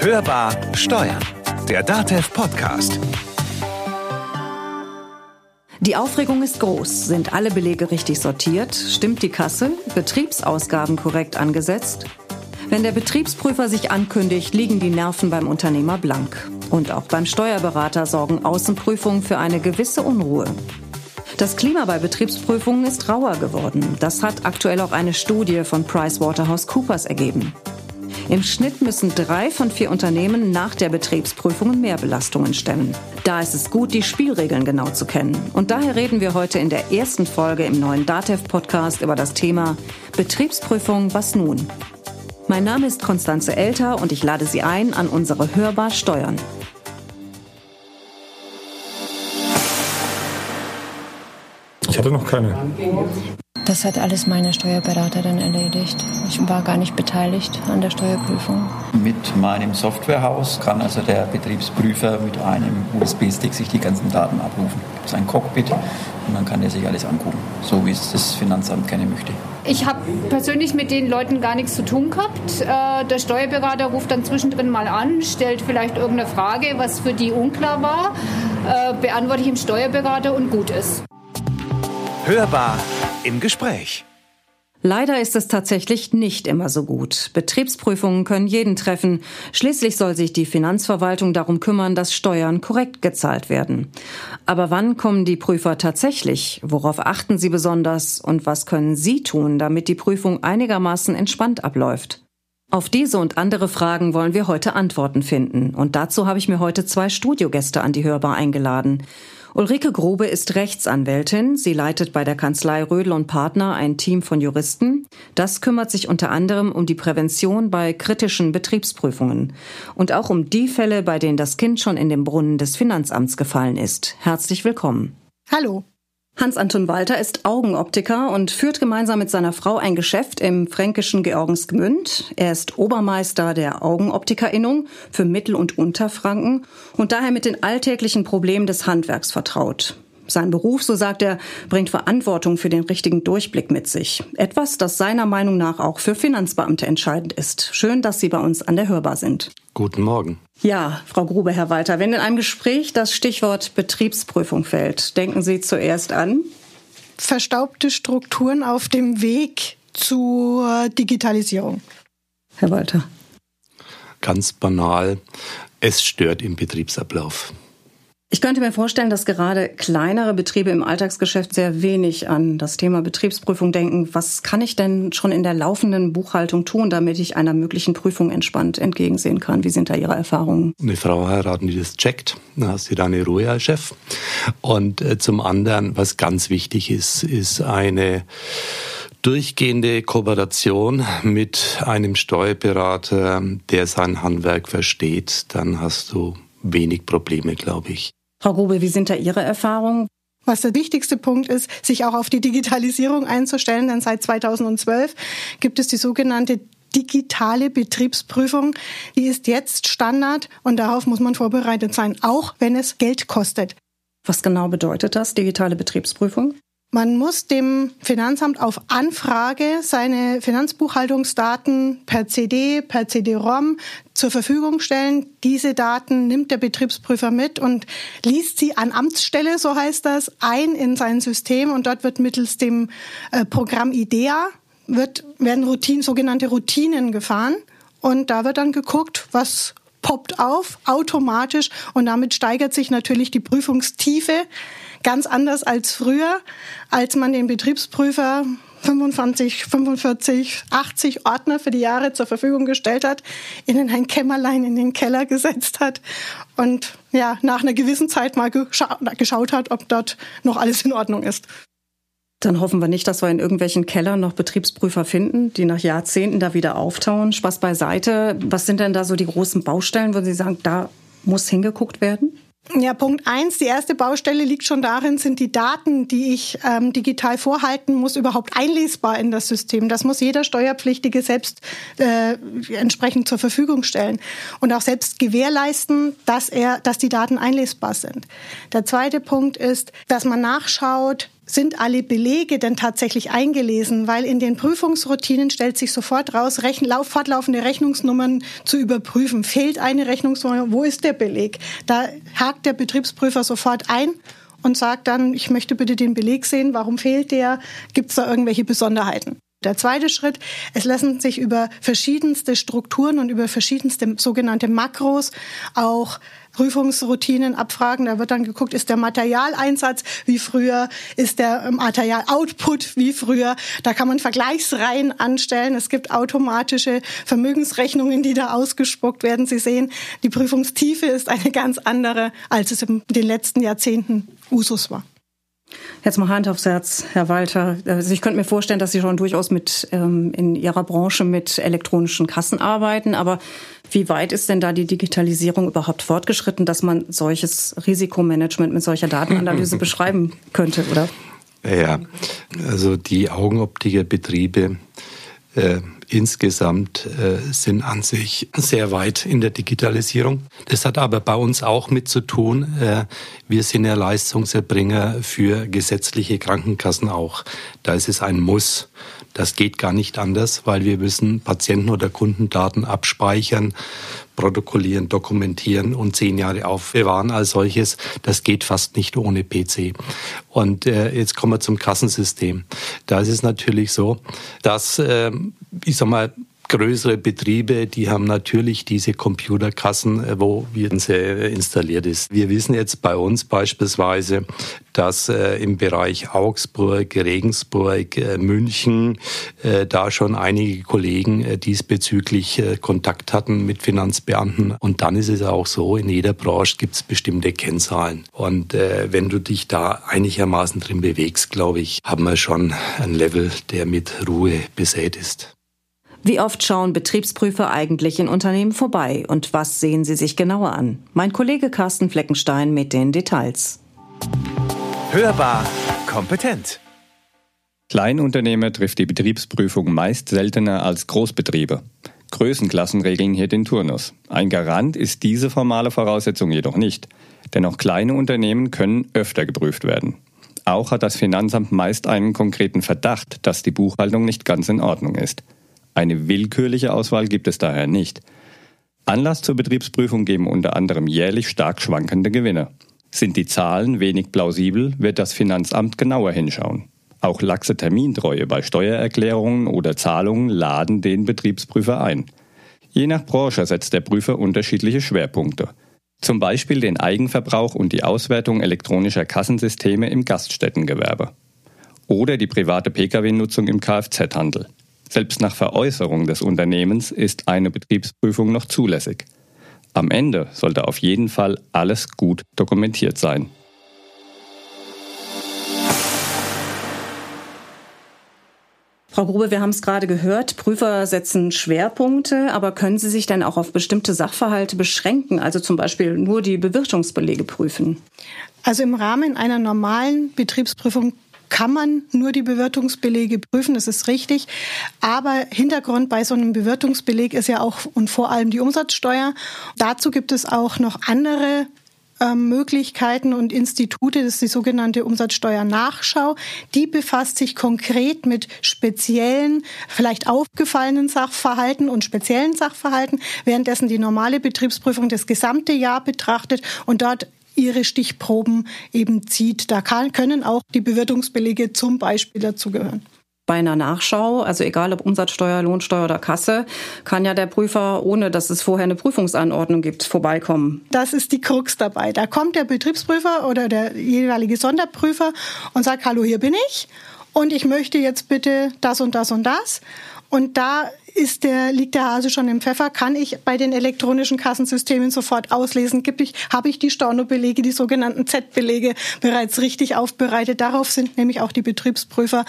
Hörbar Steuern, der DATEV Podcast. Die Aufregung ist groß. Sind alle Belege richtig sortiert? Stimmt die Kasse? Betriebsausgaben korrekt angesetzt? Wenn der Betriebsprüfer sich ankündigt, liegen die Nerven beim Unternehmer blank. Und auch beim Steuerberater sorgen Außenprüfungen für eine gewisse Unruhe. Das Klima bei Betriebsprüfungen ist rauer geworden. Das hat aktuell auch eine Studie von PricewaterhouseCoopers ergeben. Im Schnitt müssen drei von vier Unternehmen nach der Betriebsprüfung mehr Belastungen stemmen. Da ist es gut, die Spielregeln genau zu kennen. Und daher reden wir heute in der ersten Folge im neuen DATEV-Podcast über das Thema Betriebsprüfung, was nun? Mein Name ist Konstanze Elter und ich lade Sie ein an unsere Hörbar Steuern. Ich hatte noch keine. Das hat alles meine Steuerberaterin erledigt. Ich war gar nicht beteiligt an der Steuerprüfung. Mit meinem Softwarehaus kann also der Betriebsprüfer mit einem USB-Stick sich die ganzen Daten abrufen. Das ist ein Cockpit und dann kann er sich alles angucken, so wie es das Finanzamt gerne möchte. Ich habe persönlich mit den Leuten gar nichts zu tun gehabt. Äh, der Steuerberater ruft dann zwischendrin mal an, stellt vielleicht irgendeine Frage, was für die unklar war, äh, beantworte ich dem Steuerberater und gut ist. Hörbar im Gespräch. Leider ist es tatsächlich nicht immer so gut. Betriebsprüfungen können jeden treffen. Schließlich soll sich die Finanzverwaltung darum kümmern, dass Steuern korrekt gezahlt werden. Aber wann kommen die Prüfer tatsächlich? Worauf achten sie besonders? Und was können Sie tun, damit die Prüfung einigermaßen entspannt abläuft? Auf diese und andere Fragen wollen wir heute Antworten finden. Und dazu habe ich mir heute zwei Studiogäste an die Hörbar eingeladen. Ulrike Grube ist Rechtsanwältin. Sie leitet bei der Kanzlei Rödel und Partner ein Team von Juristen. Das kümmert sich unter anderem um die Prävention bei kritischen Betriebsprüfungen und auch um die Fälle, bei denen das Kind schon in den Brunnen des Finanzamts gefallen ist. Herzlich willkommen. Hallo. Hans-Anton Walter ist Augenoptiker und führt gemeinsam mit seiner Frau ein Geschäft im fränkischen Georgensgmünd. Er ist Obermeister der Augenoptikerinnung für Mittel- und Unterfranken und daher mit den alltäglichen Problemen des Handwerks vertraut. Sein Beruf, so sagt er, bringt Verantwortung für den richtigen Durchblick mit sich. Etwas, das seiner Meinung nach auch für Finanzbeamte entscheidend ist. Schön, dass Sie bei uns an der Hörbar sind. Guten Morgen. Ja, Frau Grube, Herr Walter, wenn in einem Gespräch das Stichwort Betriebsprüfung fällt, denken Sie zuerst an? Verstaubte Strukturen auf dem Weg zur Digitalisierung. Herr Walter. Ganz banal, es stört im Betriebsablauf. Ich könnte mir vorstellen, dass gerade kleinere Betriebe im Alltagsgeschäft sehr wenig an das Thema Betriebsprüfung denken. Was kann ich denn schon in der laufenden Buchhaltung tun, damit ich einer möglichen Prüfung entspannt entgegensehen kann? Wie sind da Ihre Erfahrungen? Eine Frau heiraten, die das checkt, dann hast du deine Ruhe als Chef. Und äh, zum anderen, was ganz wichtig ist, ist eine durchgehende Kooperation mit einem Steuerberater, der sein Handwerk versteht. Dann hast du wenig Probleme, glaube ich. Frau Grube, wie sind da Ihre Erfahrungen? Was der wichtigste Punkt ist, sich auch auf die Digitalisierung einzustellen, denn seit 2012 gibt es die sogenannte digitale Betriebsprüfung. Die ist jetzt Standard und darauf muss man vorbereitet sein, auch wenn es Geld kostet. Was genau bedeutet das, digitale Betriebsprüfung? Man muss dem Finanzamt auf Anfrage seine Finanzbuchhaltungsdaten per CD, per CD-ROM zur Verfügung stellen. Diese Daten nimmt der Betriebsprüfer mit und liest sie an Amtsstelle, so heißt das, ein in sein System und dort wird mittels dem äh, Programm IDEA wird, werden Routinen, sogenannte Routinen gefahren und da wird dann geguckt, was poppt auf automatisch und damit steigert sich natürlich die Prüfungstiefe ganz anders als früher, als man den Betriebsprüfer 25, 45, 80 Ordner für die Jahre zur Verfügung gestellt hat, in ein Kämmerlein in den Keller gesetzt hat und ja, nach einer gewissen Zeit mal gescha geschaut hat, ob dort noch alles in Ordnung ist. Dann hoffen wir nicht, dass wir in irgendwelchen Kellern noch Betriebsprüfer finden, die nach Jahrzehnten da wieder auftauen. Spaß beiseite. Was sind denn da so die großen Baustellen, wo Sie sagen, da muss hingeguckt werden? Ja, Punkt eins, die erste Baustelle liegt schon darin, sind die Daten, die ich ähm, digital vorhalten muss, überhaupt einlesbar in das System. Das muss jeder Steuerpflichtige selbst äh, entsprechend zur Verfügung stellen und auch selbst gewährleisten, dass er, dass die Daten einlesbar sind. Der zweite Punkt ist, dass man nachschaut, sind alle Belege denn tatsächlich eingelesen? Weil in den Prüfungsroutinen stellt sich sofort raus, Rechen, fortlaufende Rechnungsnummern zu überprüfen. Fehlt eine Rechnungsnummer, wo ist der Beleg? Da hakt der Betriebsprüfer sofort ein und sagt dann, ich möchte bitte den Beleg sehen, warum fehlt der? Gibt es da irgendwelche Besonderheiten? Der zweite Schritt, es lassen sich über verschiedenste Strukturen und über verschiedenste sogenannte Makros auch Prüfungsroutinen abfragen. Da wird dann geguckt, ist der Materialeinsatz wie früher, ist der ähm, Materialoutput wie früher. Da kann man Vergleichsreihen anstellen. Es gibt automatische Vermögensrechnungen, die da ausgespuckt werden. Sie sehen, die Prüfungstiefe ist eine ganz andere, als es in den letzten Jahrzehnten Usus war. Jetzt mal Hand aufs Herz, Herr Walter. Also ich könnte mir vorstellen, dass Sie schon durchaus mit ähm, in Ihrer Branche mit elektronischen Kassen arbeiten. Aber wie weit ist denn da die Digitalisierung überhaupt fortgeschritten, dass man solches Risikomanagement mit solcher Datenanalyse beschreiben könnte, oder? Ja, also die Augenoptikerbetriebe äh, insgesamt äh, sind an sich sehr weit in der Digitalisierung. Das hat aber bei uns auch mit zu tun. Äh, wir sind ja Leistungserbringer für gesetzliche Krankenkassen auch. Da ist es ein Muss. Das geht gar nicht anders, weil wir müssen Patienten- oder Kundendaten abspeichern, protokollieren, dokumentieren und zehn Jahre aufbewahren als solches. Das geht fast nicht ohne PC. Und äh, jetzt kommen wir zum Kassensystem. Da ist es natürlich so, dass, äh, ich sag mal, größere Betriebe, die haben natürlich diese Computerkassen, äh, wo Virense installiert ist. Wir wissen jetzt bei uns beispielsweise, dass äh, im Bereich Augsburg, Regensburg, äh, München äh, da schon einige Kollegen äh, diesbezüglich äh, Kontakt hatten mit Finanzbeamten. Und dann ist es auch so, in jeder Branche gibt es bestimmte Kennzahlen. Und wenn du dich da einigermaßen drin bewegst, glaube ich, haben wir schon ein Level, der mit Ruhe besät ist. Wie oft schauen Betriebsprüfer eigentlich in Unternehmen vorbei und was sehen sie sich genauer an? Mein Kollege Carsten Fleckenstein mit den Details. Hörbar kompetent. Kleinunternehmer trifft die Betriebsprüfung meist seltener als Großbetriebe. Größenklassen regeln hier den Turnus. Ein Garant ist diese formale Voraussetzung jedoch nicht, denn auch kleine Unternehmen können öfter geprüft werden. Auch hat das Finanzamt meist einen konkreten Verdacht, dass die Buchhaltung nicht ganz in Ordnung ist. Eine willkürliche Auswahl gibt es daher nicht. Anlass zur Betriebsprüfung geben unter anderem jährlich stark schwankende Gewinne. Sind die Zahlen wenig plausibel, wird das Finanzamt genauer hinschauen. Auch laxe Termintreue bei Steuererklärungen oder Zahlungen laden den Betriebsprüfer ein. Je nach Branche setzt der Prüfer unterschiedliche Schwerpunkte. Zum Beispiel den Eigenverbrauch und die Auswertung elektronischer Kassensysteme im Gaststättengewerbe. Oder die private Pkw-Nutzung im Kfz-Handel. Selbst nach Veräußerung des Unternehmens ist eine Betriebsprüfung noch zulässig. Am Ende sollte auf jeden Fall alles gut dokumentiert sein. Frau Grube, wir haben es gerade gehört, Prüfer setzen Schwerpunkte, aber können Sie sich denn auch auf bestimmte Sachverhalte beschränken, also zum Beispiel nur die Bewirtungsbelege prüfen? Also im Rahmen einer normalen Betriebsprüfung kann man nur die Bewirtungsbelege prüfen, das ist richtig. Aber Hintergrund bei so einem Bewirtungsbeleg ist ja auch und vor allem die Umsatzsteuer. Dazu gibt es auch noch andere ähm, Möglichkeiten und Institute, das ist die sogenannte Umsatzsteuernachschau. Die befasst sich konkret mit speziellen, vielleicht aufgefallenen Sachverhalten und speziellen Sachverhalten, währenddessen die normale Betriebsprüfung das gesamte Jahr betrachtet und dort ihre Stichproben eben zieht. Da kann, können auch die Bewertungsbelege zum Beispiel dazugehören. Bei einer Nachschau, also egal ob Umsatzsteuer, Lohnsteuer oder Kasse, kann ja der Prüfer, ohne dass es vorher eine Prüfungsanordnung gibt, vorbeikommen. Das ist die Krux dabei. Da kommt der Betriebsprüfer oder der jeweilige Sonderprüfer und sagt, hallo, hier bin ich und ich möchte jetzt bitte das und das und das. Und da ist der, liegt der Hase schon im Pfeffer? Kann ich bei den elektronischen Kassensystemen sofort auslesen? Gibt ich, habe ich die Stornobelege, die sogenannten Z-Belege bereits richtig aufbereitet? Darauf sind nämlich auch die Betriebsprüfer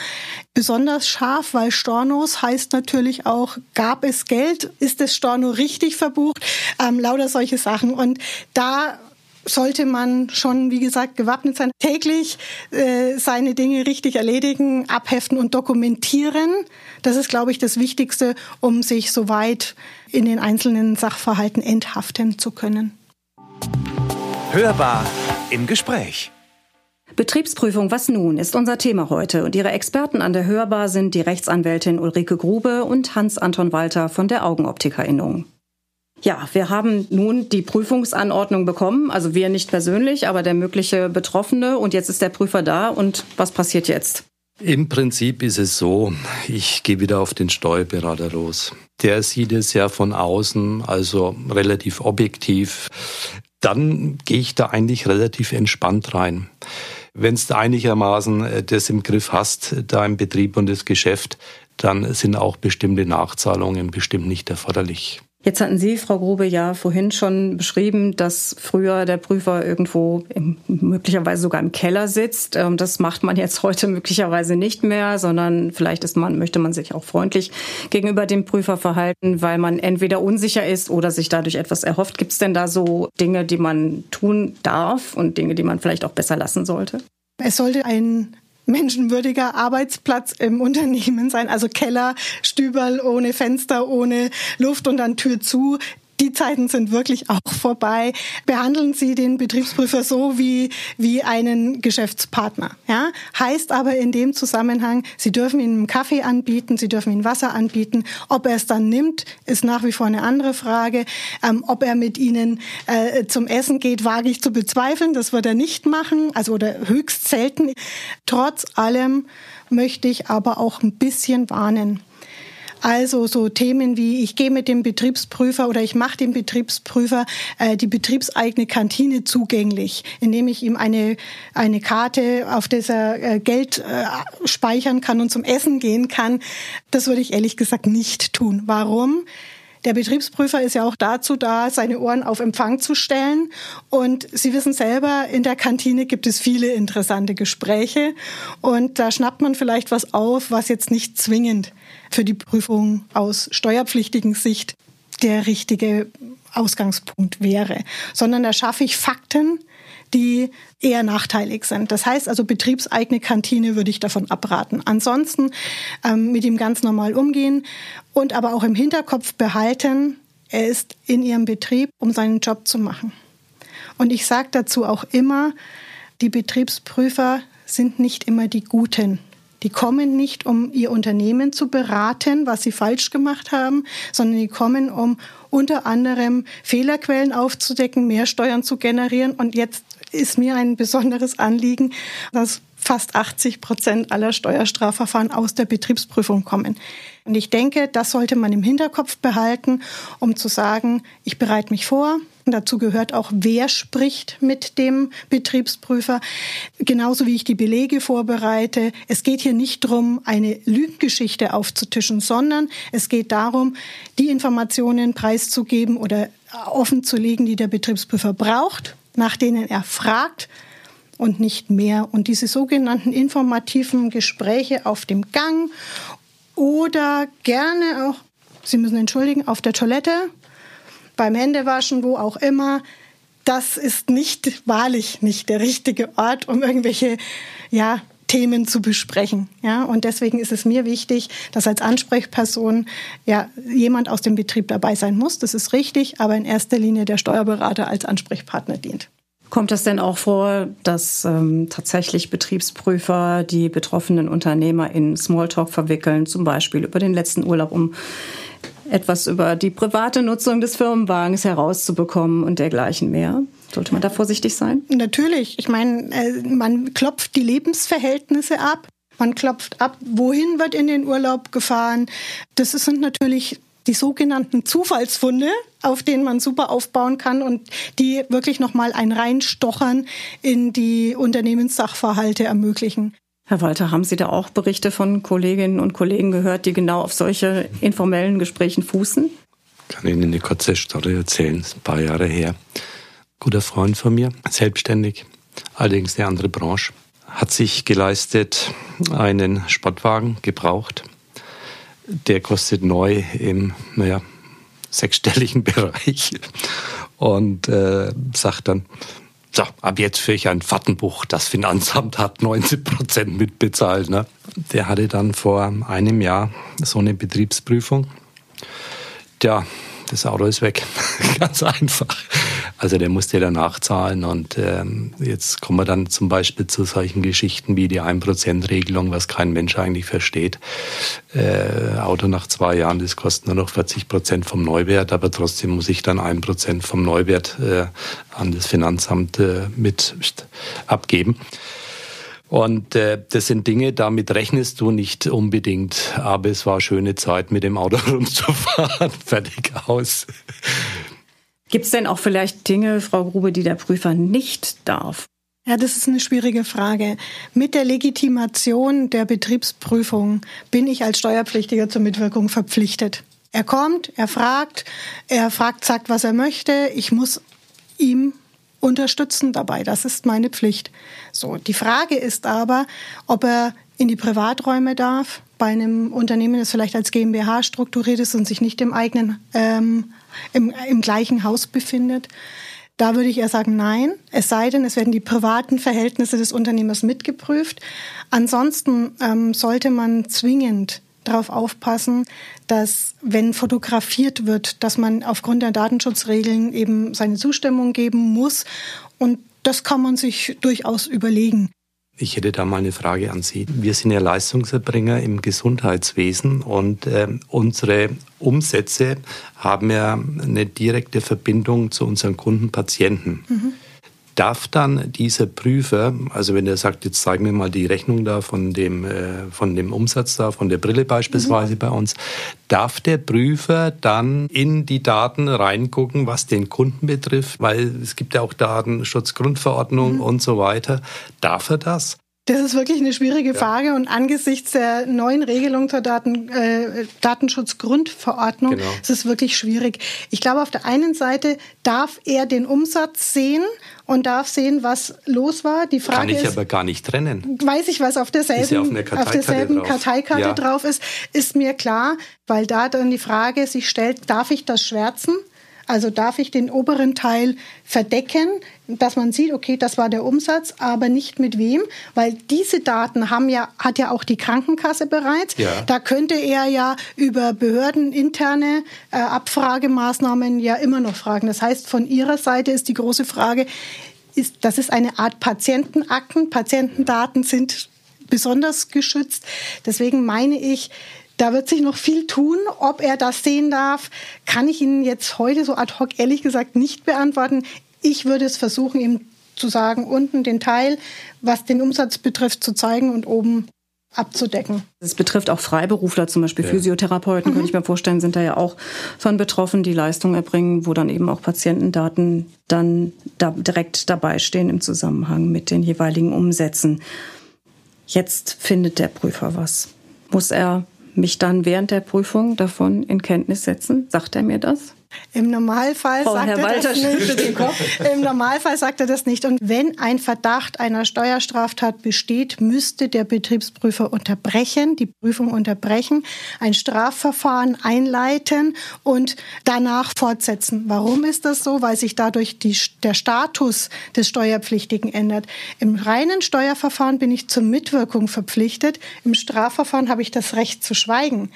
besonders scharf, weil Stornos heißt natürlich auch, gab es Geld? Ist das Storno richtig verbucht? Ähm, lauter solche Sachen. Und da sollte man schon, wie gesagt, gewappnet sein, täglich äh, seine Dinge richtig erledigen, abheften und dokumentieren. Das ist, glaube ich, das Wichtigste, um sich soweit in den einzelnen Sachverhalten enthaften zu können. Hörbar im Gespräch. Betriebsprüfung, was nun, ist unser Thema heute. Und Ihre Experten an der Hörbar sind die Rechtsanwältin Ulrike Grube und Hans-Anton Walter von der Augenoptikerinnung. Ja, wir haben nun die Prüfungsanordnung bekommen, also wir nicht persönlich, aber der mögliche Betroffene. Und jetzt ist der Prüfer da. Und was passiert jetzt? Im Prinzip ist es so, ich gehe wieder auf den Steuerberater los. Der sieht es ja von außen, also relativ objektiv. Dann gehe ich da eigentlich relativ entspannt rein wenn du einigermaßen äh, das im Griff hast, da im Betrieb und das Geschäft, dann sind auch bestimmte Nachzahlungen bestimmt nicht erforderlich. Jetzt hatten Sie, Frau Grube, ja vorhin schon beschrieben, dass früher der Prüfer irgendwo im, möglicherweise sogar im Keller sitzt. Ähm, das macht man jetzt heute möglicherweise nicht mehr, sondern vielleicht ist man, möchte man sich auch freundlich gegenüber dem Prüfer verhalten, weil man entweder unsicher ist oder sich dadurch etwas erhofft. Gibt es denn da so Dinge, die man tun darf und Dinge, die man vielleicht auch besser lassen sollte? Es sollte ein menschenwürdiger Arbeitsplatz im Unternehmen sein. Also Keller, Stüberl ohne Fenster, ohne Luft und dann Tür zu die Zeiten sind wirklich auch vorbei. Behandeln Sie den Betriebsprüfer so wie, wie einen Geschäftspartner. Ja? Heißt aber in dem Zusammenhang, Sie dürfen ihm einen Kaffee anbieten, Sie dürfen ihm Wasser anbieten. Ob er es dann nimmt, ist nach wie vor eine andere Frage. Ähm, ob er mit Ihnen äh, zum Essen geht, wage ich zu bezweifeln. Das wird er nicht machen, also oder höchst selten. Trotz allem möchte ich aber auch ein bisschen warnen. Also so Themen wie ich gehe mit dem Betriebsprüfer oder ich mache dem Betriebsprüfer äh, die betriebseigene Kantine zugänglich, indem ich ihm eine, eine Karte, auf der er äh, Geld äh, speichern kann und zum Essen gehen kann. Das würde ich ehrlich gesagt nicht tun. Warum? Der Betriebsprüfer ist ja auch dazu da, seine Ohren auf Empfang zu stellen. Und Sie wissen selber, in der Kantine gibt es viele interessante Gespräche. Und da schnappt man vielleicht was auf, was jetzt nicht zwingend für die Prüfung aus steuerpflichtigen Sicht der richtige Ausgangspunkt wäre, sondern da schaffe ich Fakten, die eher nachteilig sind. Das heißt also, betriebseigene Kantine würde ich davon abraten. Ansonsten ähm, mit ihm ganz normal umgehen und aber auch im Hinterkopf behalten, er ist in ihrem Betrieb, um seinen Job zu machen. Und ich sage dazu auch immer, die Betriebsprüfer sind nicht immer die Guten. Die kommen nicht, um ihr Unternehmen zu beraten, was sie falsch gemacht haben, sondern die kommen, um unter anderem Fehlerquellen aufzudecken, mehr Steuern zu generieren. Und jetzt ist mir ein besonderes Anliegen, dass fast 80 Prozent aller Steuerstrafverfahren aus der Betriebsprüfung kommen. Und ich denke, das sollte man im Hinterkopf behalten, um zu sagen, ich bereite mich vor. Und dazu gehört auch, wer spricht mit dem Betriebsprüfer. Genauso wie ich die Belege vorbereite. Es geht hier nicht darum, eine Lügengeschichte aufzutischen, sondern es geht darum, die Informationen preiszugeben oder offen zu legen, die der Betriebsprüfer braucht, nach denen er fragt und nicht mehr. Und diese sogenannten informativen Gespräche auf dem Gang oder gerne auch, Sie müssen entschuldigen, auf der Toilette, beim Händewaschen, wo auch immer, das ist nicht wahrlich nicht der richtige Ort, um irgendwelche ja, Themen zu besprechen. Ja, und deswegen ist es mir wichtig, dass als Ansprechperson ja jemand aus dem Betrieb dabei sein muss. Das ist richtig, aber in erster Linie der Steuerberater als Ansprechpartner dient. Kommt es denn auch vor, dass ähm, tatsächlich Betriebsprüfer die betroffenen Unternehmer in Smalltalk verwickeln, zum Beispiel über den letzten Urlaub, um etwas über die private Nutzung des Firmenwagens herauszubekommen und dergleichen mehr? Sollte man da vorsichtig sein? Natürlich. Ich meine, äh, man klopft die Lebensverhältnisse ab. Man klopft ab, wohin wird in den Urlaub gefahren. Das sind natürlich die sogenannten Zufallsfunde, auf denen man super aufbauen kann und die wirklich nochmal ein Reinstochern in die Unternehmenssachverhalte ermöglichen. Herr Walter, haben Sie da auch Berichte von Kolleginnen und Kollegen gehört, die genau auf solche informellen Gesprächen fußen? Ich kann Ihnen eine kurze Story erzählen, ein paar Jahre her. Guter Freund von mir, selbstständig, allerdings eine andere Branche, hat sich geleistet, einen Sportwagen gebraucht der kostet neu im, naja, sechsstelligen Bereich und äh, sagt dann, so, ab jetzt führe ich ein Fahrtenbuch. Das Finanzamt hat 90 Prozent mitbezahlt. Ne? Der hatte dann vor einem Jahr so eine Betriebsprüfung. Tja, das Auto ist weg. Ganz einfach. Also der musste ja nachzahlen und ähm, jetzt kommen wir dann zum Beispiel zu solchen Geschichten wie die 1%-Regelung, was kein Mensch eigentlich versteht. Äh, Auto nach zwei Jahren, das kostet nur noch 40 Prozent vom Neuwert, aber trotzdem muss ich dann ein Prozent vom Neuwert äh, an das Finanzamt äh, mit abgeben. Und äh, das sind Dinge, damit rechnest du nicht unbedingt. Aber es war schöne Zeit, mit dem Auto rumzufahren. Fertig aus. Gibt es denn auch vielleicht Dinge, Frau Grube, die der Prüfer nicht darf? Ja, das ist eine schwierige Frage. Mit der Legitimation der Betriebsprüfung bin ich als Steuerpflichtiger zur Mitwirkung verpflichtet. Er kommt, er fragt, er fragt, sagt, was er möchte. Ich muss ihm unterstützen dabei. Das ist meine Pflicht. So, die Frage ist aber, ob er in die Privaträume darf, bei einem Unternehmen, das vielleicht als GmbH strukturiert ist und sich nicht im eigenen, ähm, im, im gleichen Haus befindet. Da würde ich eher sagen, nein. Es sei denn, es werden die privaten Verhältnisse des Unternehmers mitgeprüft. Ansonsten ähm, sollte man zwingend darauf aufpassen, dass wenn fotografiert wird, dass man aufgrund der Datenschutzregeln eben seine Zustimmung geben muss. Und das kann man sich durchaus überlegen. Ich hätte da mal eine Frage an Sie. Wir sind ja Leistungserbringer im Gesundheitswesen und äh, unsere Umsätze haben ja eine direkte Verbindung zu unseren Kunden Patienten. Mhm darf dann dieser Prüfer, also wenn er sagt, jetzt zeig mir mal die Rechnung da von dem, äh, von dem Umsatz da, von der Brille beispielsweise mhm. bei uns, darf der Prüfer dann in die Daten reingucken, was den Kunden betrifft, weil es gibt ja auch Datenschutzgrundverordnung mhm. und so weiter. Darf er das? Das ist wirklich eine schwierige Frage und angesichts der neuen Regelung zur Daten, äh, Datenschutzgrundverordnung genau. ist es wirklich schwierig. Ich glaube, auf der einen Seite darf er den Umsatz sehen und darf sehen, was los war. Die Frage Kann ich ist, aber gar nicht trennen. Weiß ich, was auf derselben, ja auf, auf derselben drauf. Karteikarte ja. drauf ist, ist mir klar, weil da dann die Frage sich stellt, darf ich das schwärzen? Also darf ich den oberen Teil verdecken, dass man sieht, okay, das war der Umsatz, aber nicht mit wem, weil diese Daten haben ja, hat ja auch die Krankenkasse bereits. Ja. Da könnte er ja über behördeninterne äh, Abfragemaßnahmen ja immer noch fragen. Das heißt, von Ihrer Seite ist die große Frage, ist, das ist eine Art Patientenakten. Patientendaten sind besonders geschützt. Deswegen meine ich, da wird sich noch viel tun. Ob er das sehen darf, kann ich Ihnen jetzt heute so ad hoc ehrlich gesagt nicht beantworten. Ich würde es versuchen, ihm zu sagen, unten den Teil, was den Umsatz betrifft, zu zeigen und oben abzudecken. Es betrifft auch Freiberufler, zum Beispiel ja. Physiotherapeuten, mhm. könnte ich mir vorstellen, sind da ja auch von betroffen, die Leistung erbringen, wo dann eben auch Patientendaten dann da direkt dabei stehen im Zusammenhang mit den jeweiligen Umsätzen. Jetzt findet der Prüfer was. Muss er mich dann während der Prüfung davon in Kenntnis setzen? Sagt er mir das? Im Normalfall Frau sagt Herr er Walter das nicht. Im Normalfall sagt er das nicht. Und wenn ein Verdacht einer Steuerstraftat besteht, müsste der Betriebsprüfer unterbrechen, die Prüfung unterbrechen, ein Strafverfahren einleiten und danach fortsetzen. Warum ist das so? Weil sich dadurch die, der Status des Steuerpflichtigen ändert. Im reinen Steuerverfahren bin ich zur Mitwirkung verpflichtet. Im Strafverfahren habe ich das Recht zu schweigen.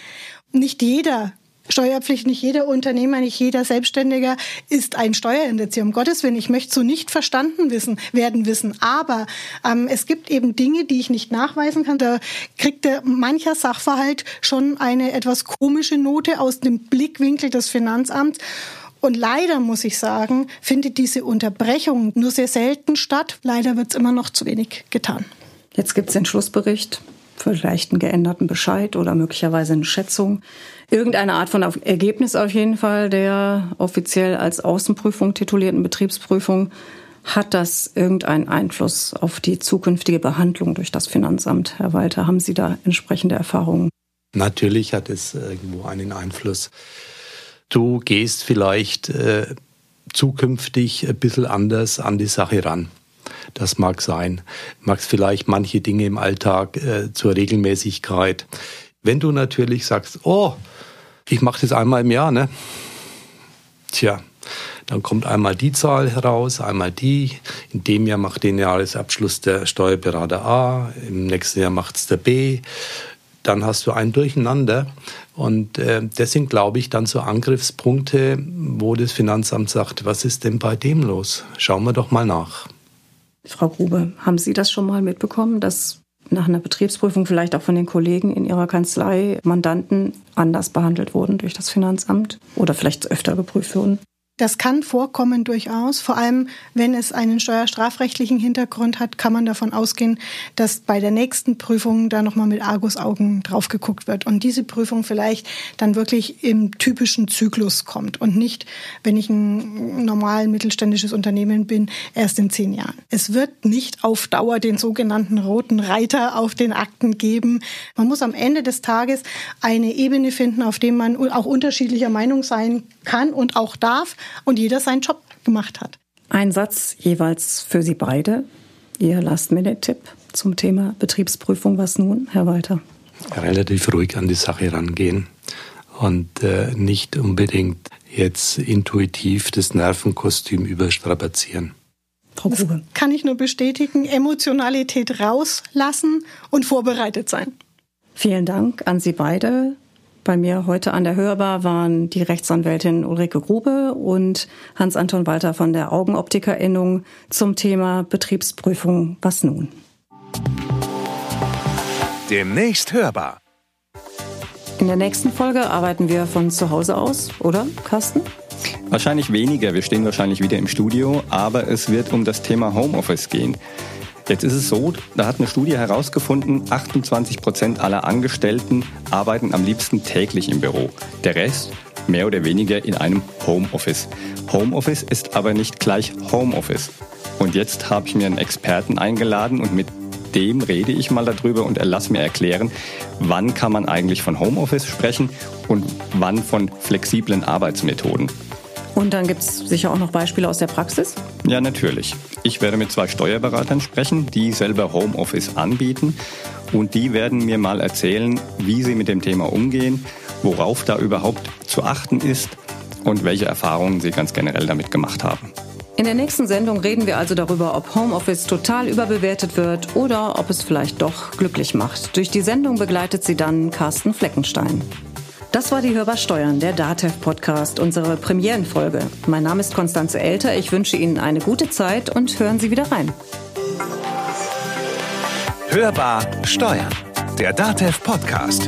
Nicht jeder Steuerpflicht, nicht jeder Unternehmer, nicht jeder Selbstständiger ist ein Steuerhinterzieher. Um Gottes Willen, ich möchte so nicht verstanden wissen, werden wissen. Aber ähm, es gibt eben Dinge, die ich nicht nachweisen kann. Da kriegt der mancher Sachverhalt schon eine etwas komische Note aus dem Blickwinkel des Finanzamts. Und leider muss ich sagen, findet diese Unterbrechung nur sehr selten statt. Leider wird es immer noch zu wenig getan. Jetzt gibt es den Schlussbericht vielleicht einen geänderten Bescheid oder möglicherweise eine Schätzung. Irgendeine Art von Ergebnis auf jeden Fall der offiziell als Außenprüfung titulierten Betriebsprüfung. Hat das irgendeinen Einfluss auf die zukünftige Behandlung durch das Finanzamt? Herr Walter, haben Sie da entsprechende Erfahrungen? Natürlich hat es irgendwo einen Einfluss. Du gehst vielleicht äh, zukünftig ein bisschen anders an die Sache ran. Das mag sein. Magst vielleicht manche Dinge im Alltag äh, zur Regelmäßigkeit. Wenn du natürlich sagst, oh, ich mache das einmal im Jahr, ne? Tja, dann kommt einmal die Zahl heraus, einmal die. In dem Jahr macht den Jahresabschluss der Steuerberater A, im nächsten Jahr macht es der B. dann hast du ein Durcheinander. Und äh, das sind, glaube ich, dann so Angriffspunkte, wo das Finanzamt sagt, was ist denn bei dem los? Schauen wir doch mal nach. Frau Grube, haben Sie das schon mal mitbekommen, dass nach einer Betriebsprüfung vielleicht auch von den Kollegen in Ihrer Kanzlei Mandanten anders behandelt wurden durch das Finanzamt oder vielleicht öfter geprüft wurden? Das kann vorkommen durchaus. Vor allem, wenn es einen steuerstrafrechtlichen Hintergrund hat, kann man davon ausgehen, dass bei der nächsten Prüfung da nochmal mit Argusaugen drauf geguckt wird und diese Prüfung vielleicht dann wirklich im typischen Zyklus kommt und nicht, wenn ich ein normal mittelständisches Unternehmen bin, erst in zehn Jahren. Es wird nicht auf Dauer den sogenannten roten Reiter auf den Akten geben. Man muss am Ende des Tages eine Ebene finden, auf dem man auch unterschiedlicher Meinung sein kann und auch darf und jeder seinen Job gemacht hat. Ein Satz jeweils für Sie beide. Ihr Last-Minute-Tipp zum Thema Betriebsprüfung. Was nun, Herr Walter? Relativ ruhig an die Sache rangehen und äh, nicht unbedingt jetzt intuitiv das Nervenkostüm überstrapazieren. Frau. Das kann ich nur bestätigen. Emotionalität rauslassen und vorbereitet sein. Vielen Dank an Sie beide. Bei mir heute an der Hörbar waren die Rechtsanwältin Ulrike Grube und Hans-Anton Walter von der Augenoptikerinnung zum Thema Betriebsprüfung. Was nun? Demnächst hörbar. In der nächsten Folge arbeiten wir von zu Hause aus, oder, Carsten? Wahrscheinlich weniger. Wir stehen wahrscheinlich wieder im Studio, aber es wird um das Thema Homeoffice gehen. Jetzt ist es so, da hat eine Studie herausgefunden, 28 Prozent aller Angestellten arbeiten am liebsten täglich im Büro. Der Rest mehr oder weniger in einem Homeoffice. Homeoffice ist aber nicht gleich Homeoffice. Und jetzt habe ich mir einen Experten eingeladen und mit dem rede ich mal darüber und er lass mir erklären, wann kann man eigentlich von Homeoffice sprechen und wann von flexiblen Arbeitsmethoden. Und dann gibt es sicher auch noch Beispiele aus der Praxis? Ja, natürlich. Ich werde mit zwei Steuerberatern sprechen, die selber Homeoffice anbieten. Und die werden mir mal erzählen, wie sie mit dem Thema umgehen, worauf da überhaupt zu achten ist und welche Erfahrungen sie ganz generell damit gemacht haben. In der nächsten Sendung reden wir also darüber, ob Homeoffice total überbewertet wird oder ob es vielleicht doch glücklich macht. Durch die Sendung begleitet sie dann Carsten Fleckenstein. Das war die Hörbar Steuern, der DATEV Podcast, unsere Premierenfolge. Mein Name ist Konstanze Elter. Ich wünsche Ihnen eine gute Zeit und hören Sie wieder rein. Hörbar Steuern, der DATEV Podcast.